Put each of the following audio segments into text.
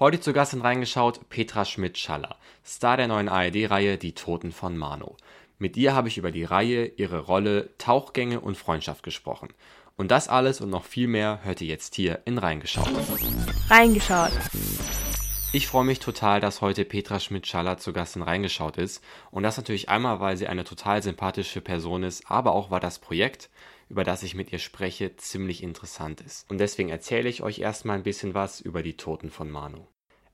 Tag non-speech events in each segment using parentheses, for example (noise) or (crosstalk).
Heute zu Gast in reingeschaut Petra Schmidt-Schaller, Star der neuen ARD-Reihe Die Toten von Mano. Mit ihr habe ich über die Reihe, ihre Rolle, Tauchgänge und Freundschaft gesprochen. Und das alles und noch viel mehr hört ihr jetzt hier in Reingeschaut. Reingeschaut. Ich freue mich total, dass heute Petra Schmidt-Schaller zu Gast in Reingeschaut ist. Und das natürlich einmal, weil sie eine total sympathische Person ist, aber auch, weil das Projekt, über das ich mit ihr spreche, ziemlich interessant ist. Und deswegen erzähle ich euch erstmal ein bisschen was über die Toten von Manu.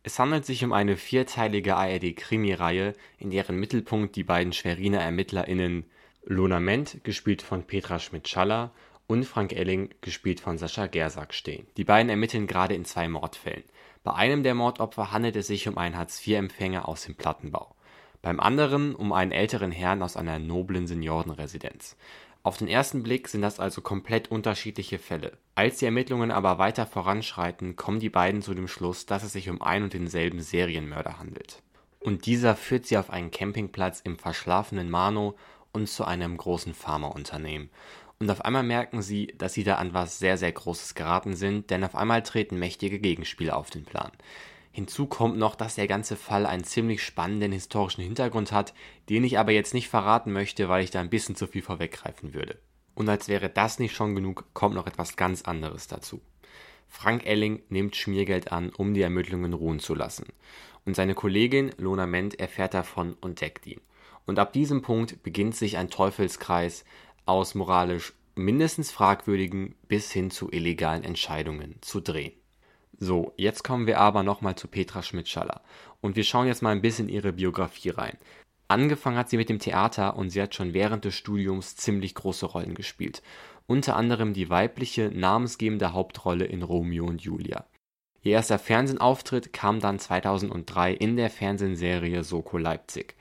Es handelt sich um eine vierteilige ARD-Krimi-Reihe, in deren Mittelpunkt die beiden Schweriner ErmittlerInnen Lona Ment, gespielt von Petra Schmidt-Schaller, und Frank Elling, gespielt von Sascha Gersack, stehen. Die beiden ermitteln gerade in zwei Mordfällen. Bei einem der Mordopfer handelt es sich um einen Hartz-IV-Empfänger aus dem Plattenbau, beim anderen um einen älteren Herrn aus einer noblen Seniorenresidenz. Auf den ersten Blick sind das also komplett unterschiedliche Fälle. Als die Ermittlungen aber weiter voranschreiten, kommen die beiden zu dem Schluss, dass es sich um ein und denselben Serienmörder handelt. Und dieser führt sie auf einen Campingplatz im verschlafenen Mano und zu einem großen Pharmaunternehmen. Und auf einmal merken sie, dass sie da an was sehr, sehr Großes geraten sind, denn auf einmal treten mächtige Gegenspieler auf den Plan. Hinzu kommt noch, dass der ganze Fall einen ziemlich spannenden historischen Hintergrund hat, den ich aber jetzt nicht verraten möchte, weil ich da ein bisschen zu viel vorweggreifen würde. Und als wäre das nicht schon genug, kommt noch etwas ganz anderes dazu. Frank Elling nimmt Schmiergeld an, um die Ermittlungen ruhen zu lassen. Und seine Kollegin Lona Ment erfährt davon und deckt ihn. Und ab diesem Punkt beginnt sich ein Teufelskreis, aus moralisch mindestens fragwürdigen bis hin zu illegalen Entscheidungen zu drehen. So, jetzt kommen wir aber nochmal zu Petra Schmidt-Schaller und wir schauen jetzt mal ein bisschen ihre Biografie rein. Angefangen hat sie mit dem Theater und sie hat schon während des Studiums ziemlich große Rollen gespielt. Unter anderem die weibliche, namensgebende Hauptrolle in Romeo und Julia. Ihr erster Fernsehauftritt kam dann 2003 in der Fernsehserie Soko Leipzig.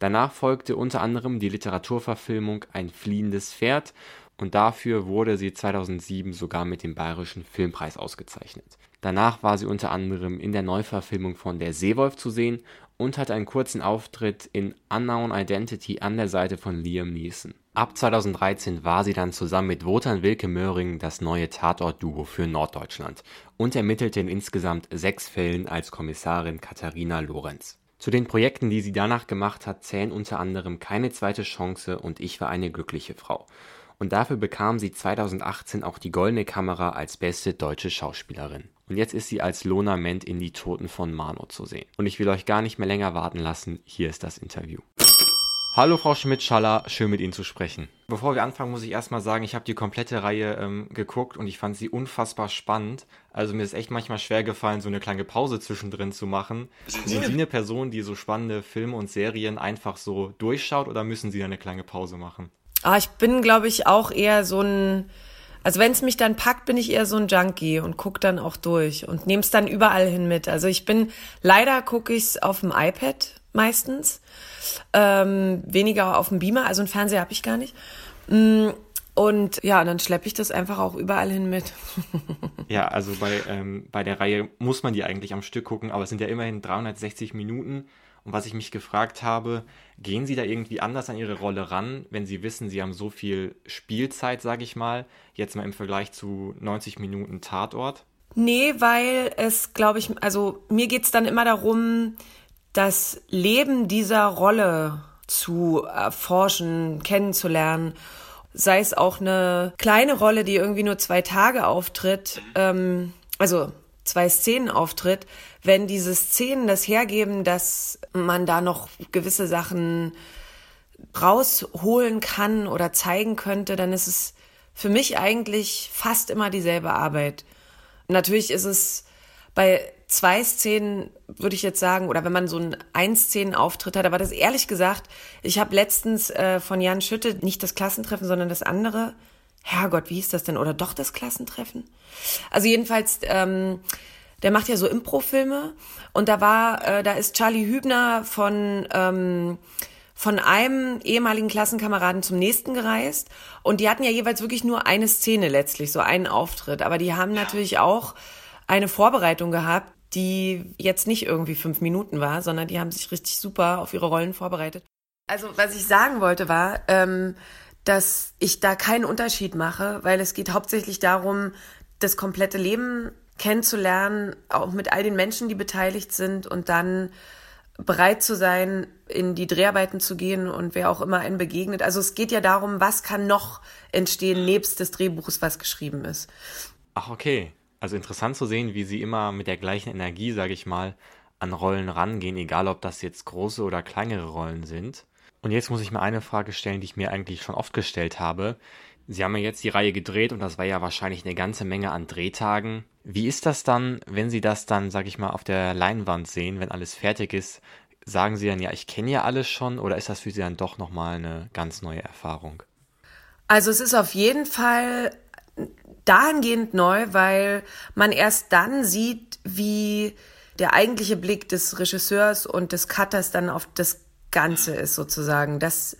Danach folgte unter anderem die Literaturverfilmung Ein fliehendes Pferd und dafür wurde sie 2007 sogar mit dem Bayerischen Filmpreis ausgezeichnet. Danach war sie unter anderem in der Neuverfilmung von Der Seewolf zu sehen und hatte einen kurzen Auftritt in Unknown Identity an der Seite von Liam Neeson. Ab 2013 war sie dann zusammen mit Wotan Wilke Möhring das neue Tatort-Duo für Norddeutschland und ermittelte in insgesamt sechs Fällen als Kommissarin Katharina Lorenz. Zu den Projekten, die sie danach gemacht hat, zählen unter anderem Keine zweite Chance und Ich war eine glückliche Frau. Und dafür bekam sie 2018 auch die Goldene Kamera als beste deutsche Schauspielerin. Und jetzt ist sie als Lona Ment in Die Toten von Mano zu sehen. Und ich will euch gar nicht mehr länger warten lassen, hier ist das Interview. Hallo Frau Schmidt-Schaller, schön mit Ihnen zu sprechen. Bevor wir anfangen, muss ich erstmal sagen, ich habe die komplette Reihe ähm, geguckt und ich fand sie unfassbar spannend. Also mir ist echt manchmal schwer gefallen, so eine kleine Pause zwischendrin zu machen. Sind Sie eine Person, die so spannende Filme und Serien einfach so durchschaut oder müssen Sie eine kleine Pause machen? Ah, ich bin, glaube ich, auch eher so ein, also wenn es mich dann packt, bin ich eher so ein Junkie und guck dann auch durch und nehme es dann überall hin mit. Also ich bin, leider gucke ich es auf dem iPad meistens ähm, weniger auf dem Beamer, also einen Fernseher habe ich gar nicht. Mm, und ja, dann schleppe ich das einfach auch überall hin mit. (laughs) ja, also bei, ähm, bei der Reihe muss man die eigentlich am Stück gucken, aber es sind ja immerhin 360 Minuten. Und was ich mich gefragt habe, gehen Sie da irgendwie anders an Ihre Rolle ran, wenn Sie wissen, Sie haben so viel Spielzeit, sage ich mal, jetzt mal im Vergleich zu 90 Minuten Tatort? Nee, weil es, glaube ich, also mir geht es dann immer darum, das Leben dieser Rolle zu erforschen, kennenzulernen. Sei es auch eine kleine Rolle, die irgendwie nur zwei Tage auftritt, ähm, also zwei Szenen auftritt, wenn diese Szenen das hergeben, dass man da noch gewisse Sachen rausholen kann oder zeigen könnte, dann ist es für mich eigentlich fast immer dieselbe Arbeit. Natürlich ist es bei zwei Szenen, würde ich jetzt sagen, oder wenn man so einen Ein-Szenen-Auftritt hat, aber das ehrlich gesagt, ich habe letztens äh, von Jan Schütte nicht das Klassentreffen, sondern das andere. Herrgott, wie hieß das denn? Oder doch das Klassentreffen? Also jedenfalls, ähm, der macht ja so Impro-Filme und da war, äh, da ist Charlie Hübner von ähm, von einem ehemaligen Klassenkameraden zum nächsten gereist und die hatten ja jeweils wirklich nur eine Szene letztlich, so einen Auftritt, aber die haben natürlich auch eine Vorbereitung gehabt, die jetzt nicht irgendwie fünf Minuten war, sondern die haben sich richtig super auf ihre Rollen vorbereitet. Also was ich sagen wollte war, ähm, dass ich da keinen Unterschied mache, weil es geht hauptsächlich darum, das komplette Leben kennenzulernen, auch mit all den Menschen, die beteiligt sind und dann bereit zu sein, in die Dreharbeiten zu gehen und wer auch immer einen begegnet. Also es geht ja darum, was kann noch entstehen nebst des Drehbuches, was geschrieben ist. Ach, okay. Also interessant zu sehen, wie sie immer mit der gleichen Energie, sage ich mal, an Rollen rangehen, egal ob das jetzt große oder kleinere Rollen sind. Und jetzt muss ich mir eine Frage stellen, die ich mir eigentlich schon oft gestellt habe. Sie haben ja jetzt die Reihe gedreht und das war ja wahrscheinlich eine ganze Menge an Drehtagen. Wie ist das dann, wenn Sie das dann, sag ich mal, auf der Leinwand sehen, wenn alles fertig ist? Sagen Sie dann, ja, ich kenne ja alles schon oder ist das für Sie dann doch nochmal eine ganz neue Erfahrung? Also es ist auf jeden Fall dahingehend neu, weil man erst dann sieht, wie der eigentliche Blick des Regisseurs und des Cutters dann auf das Ganze ist sozusagen. Das,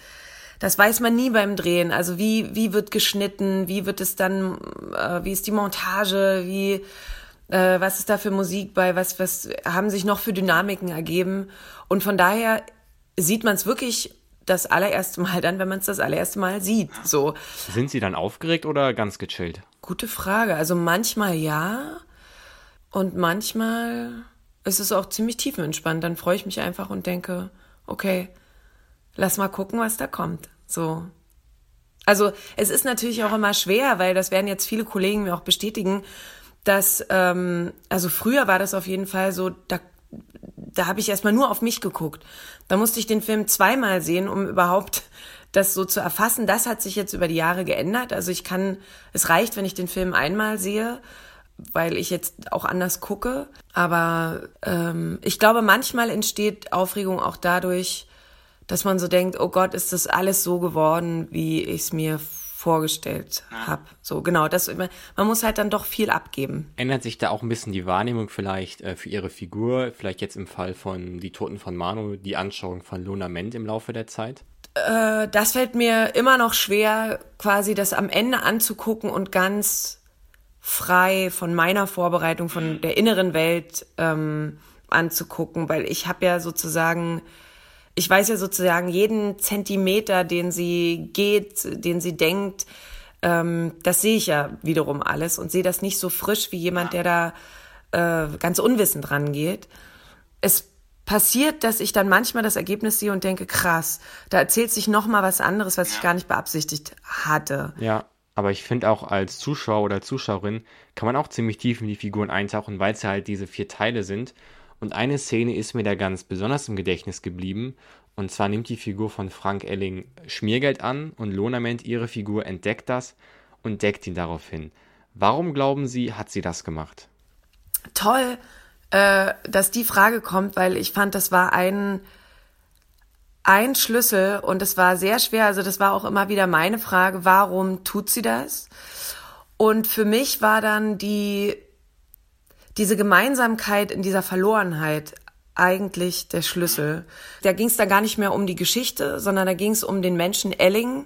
das weiß man nie beim Drehen. Also wie, wie wird geschnitten, wie wird es dann, äh, wie ist die Montage, wie, äh, was ist da für Musik bei, was, was haben sich noch für Dynamiken ergeben. Und von daher sieht man es wirklich das allererste Mal dann, wenn man es das allererste Mal sieht. So. Sind Sie dann aufgeregt oder ganz gechillt? Gute Frage. Also manchmal ja und manchmal ist es auch ziemlich tiefenentspannt. Dann freue ich mich einfach und denke, okay, lass mal gucken, was da kommt. So. Also es ist natürlich auch immer schwer, weil das werden jetzt viele Kollegen mir auch bestätigen, dass, ähm, also früher war das auf jeden Fall so, da, da habe ich erstmal nur auf mich geguckt. Da musste ich den Film zweimal sehen, um überhaupt (laughs) das so zu erfassen. Das hat sich jetzt über die Jahre geändert. Also ich kann, es reicht, wenn ich den Film einmal sehe weil ich jetzt auch anders gucke. Aber ähm, ich glaube, manchmal entsteht Aufregung auch dadurch, dass man so denkt, oh Gott, ist das alles so geworden, wie ich es mir vorgestellt ja. habe. So genau, das man muss halt dann doch viel abgeben. Ändert sich da auch ein bisschen die Wahrnehmung vielleicht äh, für ihre Figur, vielleicht jetzt im Fall von Die Toten von Manu, die Anschauung von Lona Ment im Laufe der Zeit? Äh, das fällt mir immer noch schwer, quasi das am Ende anzugucken und ganz frei von meiner Vorbereitung, von der inneren Welt ähm, anzugucken, weil ich habe ja sozusagen, ich weiß ja sozusagen jeden Zentimeter, den sie geht, den sie denkt, ähm, das sehe ich ja wiederum alles und sehe das nicht so frisch wie jemand, der da äh, ganz unwissend rangeht. Es passiert, dass ich dann manchmal das Ergebnis sehe und denke, krass, da erzählt sich noch mal was anderes, was ich gar nicht beabsichtigt hatte. Ja, aber ich finde auch als Zuschauer oder Zuschauerin kann man auch ziemlich tief in die Figuren eintauchen, weil es ja halt diese vier Teile sind. Und eine Szene ist mir da ganz besonders im Gedächtnis geblieben. Und zwar nimmt die Figur von Frank Elling Schmiergeld an und Lonament, ihre Figur, entdeckt das und deckt ihn daraufhin. Warum glauben Sie, hat sie das gemacht? Toll, äh, dass die Frage kommt, weil ich fand, das war ein ein Schlüssel und es war sehr schwer. Also das war auch immer wieder meine Frage, warum tut sie das? Und für mich war dann die, diese Gemeinsamkeit in dieser Verlorenheit eigentlich der Schlüssel. Da ging es da gar nicht mehr um die Geschichte, sondern da ging es um den Menschen Elling,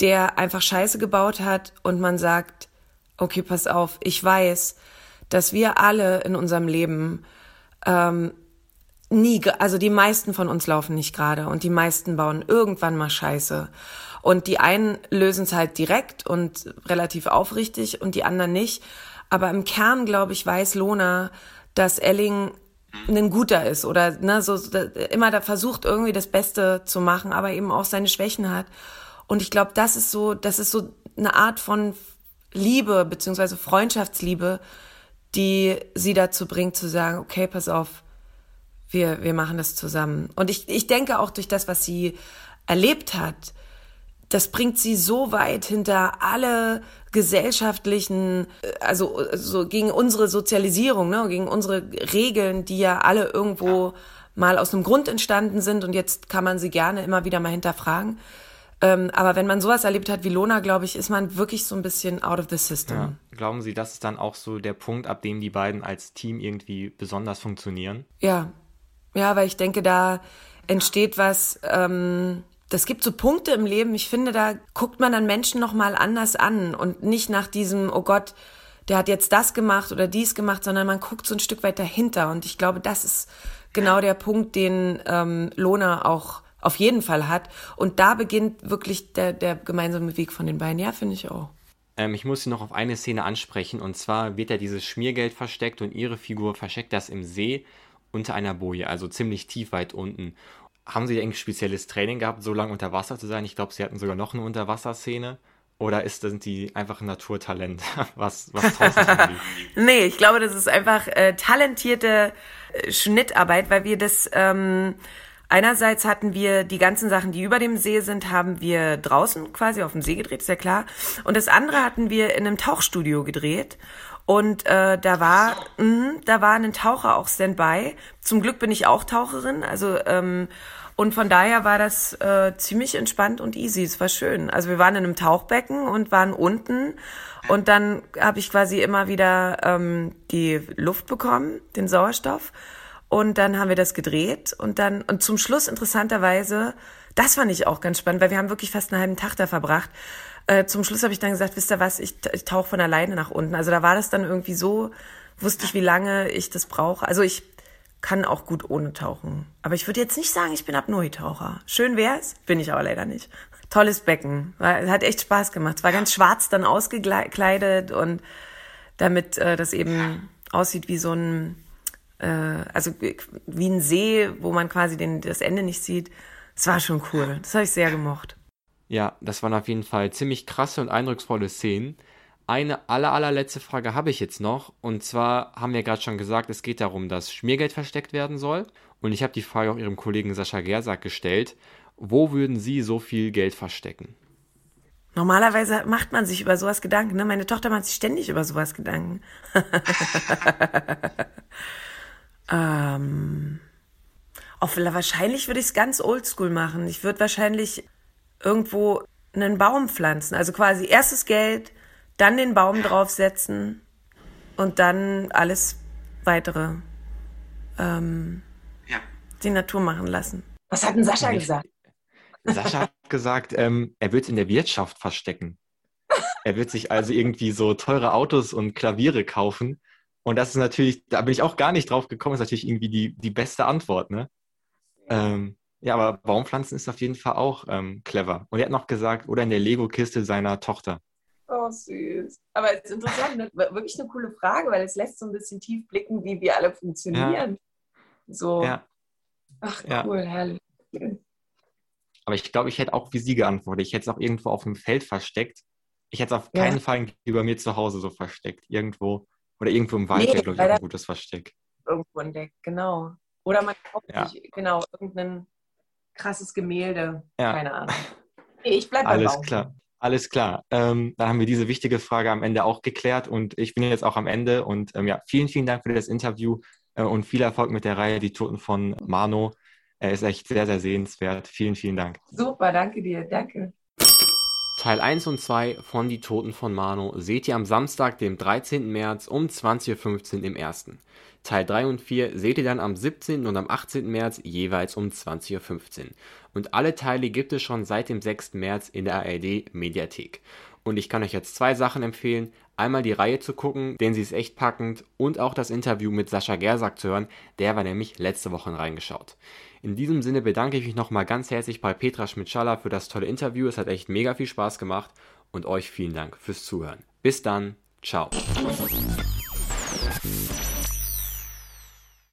der einfach Scheiße gebaut hat und man sagt, okay, pass auf, ich weiß, dass wir alle in unserem Leben ähm, nie, also die meisten von uns laufen nicht gerade und die meisten bauen irgendwann mal Scheiße. Und die einen lösen es halt direkt und relativ aufrichtig und die anderen nicht. Aber im Kern, glaube ich, weiß Lona, dass Elling ein guter ist oder ne, so immer da versucht irgendwie das Beste zu machen, aber eben auch seine Schwächen hat. Und ich glaube, das ist so, das ist so eine Art von Liebe beziehungsweise Freundschaftsliebe, die sie dazu bringt zu sagen, okay, pass auf, wir, wir machen das zusammen. Und ich, ich denke auch durch das, was sie erlebt hat, das bringt sie so weit hinter alle gesellschaftlichen, äh, also so gegen unsere Sozialisierung, ne, gegen unsere Regeln, die ja alle irgendwo mal aus einem Grund entstanden sind und jetzt kann man sie gerne immer wieder mal hinterfragen. Ähm, aber wenn man sowas erlebt hat wie Lona, glaube ich, ist man wirklich so ein bisschen out of the system. Ja. Glauben Sie, das ist dann auch so der Punkt, ab dem die beiden als Team irgendwie besonders funktionieren? Ja, ja, weil ich denke, da entsteht was. Ähm, das gibt so Punkte im Leben. Ich finde, da guckt man dann Menschen noch mal anders an und nicht nach diesem, oh Gott, der hat jetzt das gemacht oder dies gemacht, sondern man guckt so ein Stück weit dahinter. Und ich glaube, das ist genau der Punkt, den ähm, Lona auch auf jeden Fall hat. Und da beginnt wirklich der, der gemeinsame Weg von den beiden. Ja, finde ich auch. Ähm, ich muss Sie noch auf eine Szene ansprechen. Und zwar wird ja dieses Schmiergeld versteckt und Ihre Figur versteckt das im See unter einer Boje, also ziemlich tief weit unten. Haben Sie irgendwie spezielles Training gehabt, so lange unter Wasser zu sein? Ich glaube, Sie hatten sogar noch eine Unterwasserszene. Oder ist, sind die einfach ein Naturtalent, (laughs) was, was draußen (laughs) Nee, ich glaube, das ist einfach äh, talentierte äh, Schnittarbeit, weil wir das ähm, einerseits hatten wir die ganzen Sachen, die über dem See sind, haben wir draußen quasi auf dem See gedreht, ist ja klar. Und das andere hatten wir in einem Tauchstudio gedreht. Und äh, da war, mh, da war ein Taucher auch Standby. Zum Glück bin ich auch Taucherin, also ähm, und von daher war das äh, ziemlich entspannt und easy. Es war schön. Also wir waren in einem Tauchbecken und waren unten und dann habe ich quasi immer wieder ähm, die Luft bekommen, den Sauerstoff. Und dann haben wir das gedreht und dann und zum Schluss interessanterweise, das fand ich auch ganz spannend, weil wir haben wirklich fast einen halben Tag da verbracht. Äh, zum Schluss habe ich dann gesagt, wisst ihr was, ich, ich tauche von alleine nach unten. Also da war das dann irgendwie so, wusste ich, wie lange ich das brauche. Also ich kann auch gut ohne tauchen. Aber ich würde jetzt nicht sagen, ich bin Apnoe-Taucher. Schön wär's, bin ich aber leider nicht. Tolles Becken. Hat echt Spaß gemacht. Es war ganz schwarz dann ausgekleidet und damit äh, das eben aussieht wie so ein, äh, also wie ein See, wo man quasi den, das Ende nicht sieht. Es war schon cool. Das habe ich sehr gemocht. Ja, das waren auf jeden Fall ziemlich krasse und eindrucksvolle Szenen. Eine aller, allerletzte Frage habe ich jetzt noch. Und zwar haben wir gerade schon gesagt, es geht darum, dass Schmiergeld versteckt werden soll. Und ich habe die Frage auch Ihrem Kollegen Sascha Gersack gestellt. Wo würden Sie so viel Geld verstecken? Normalerweise macht man sich über sowas Gedanken. Ne? Meine Tochter macht sich ständig über sowas Gedanken. (laughs) ähm, auf, wahrscheinlich würde ich es ganz oldschool machen. Ich würde wahrscheinlich irgendwo einen Baum pflanzen. Also quasi erstes Geld, dann den Baum draufsetzen und dann alles weitere ähm, ja. die Natur machen lassen. Was hat denn Sascha gesagt? Sascha hat gesagt, ähm, er wird es in der Wirtschaft verstecken. Er wird sich also irgendwie so teure Autos und Klaviere kaufen. Und das ist natürlich, da bin ich auch gar nicht drauf gekommen, ist natürlich irgendwie die, die beste Antwort, ne? Ähm, ja, aber Baumpflanzen ist auf jeden Fall auch ähm, clever. Und er hat noch gesagt, oder in der Lego-Kiste seiner Tochter. Oh, süß. Aber es ist interessant, ne? wirklich eine coole Frage, weil es lässt so ein bisschen tief blicken, wie wir alle funktionieren. Ja. So. Ja. Ach, cool, ja. herrlich. Aber ich glaube, ich hätte auch wie Sie geantwortet. Ich hätte es auch irgendwo auf dem Feld versteckt. Ich hätte es auf keinen Fall über mir zu Hause so versteckt. Irgendwo. Oder irgendwo im Wald nee, glaube ich, auch ein gutes Versteck. Irgendwo entdeckt, genau. Oder man kauft sich, genau, irgendein krasses Gemälde. Keine Ahnung. Nee, ich bleibe Alles Baum. klar. Alles klar. Ähm, dann haben wir diese wichtige Frage am Ende auch geklärt und ich bin jetzt auch am Ende und ähm, ja, vielen, vielen Dank für das Interview äh, und viel Erfolg mit der Reihe Die Toten von Mano. Er ist echt sehr, sehr sehenswert. Vielen, vielen Dank. Super, danke dir, danke. Teil 1 und 2 von Die Toten von Mano seht ihr am Samstag, dem 13. März um 20.15 Uhr im ersten. Teil 3 und 4 seht ihr dann am 17. und am 18. März jeweils um 20.15 Uhr. Und alle Teile gibt es schon seit dem 6. März in der ARD Mediathek. Und ich kann euch jetzt zwei Sachen empfehlen. Einmal die Reihe zu gucken, denn sie ist echt packend und auch das Interview mit Sascha Gersack zu hören, der war nämlich letzte Woche reingeschaut. In diesem Sinne bedanke ich mich nochmal ganz herzlich bei Petra Schmidt-Schaller für das tolle Interview. Es hat echt mega viel Spaß gemacht und euch vielen Dank fürs Zuhören. Bis dann, ciao.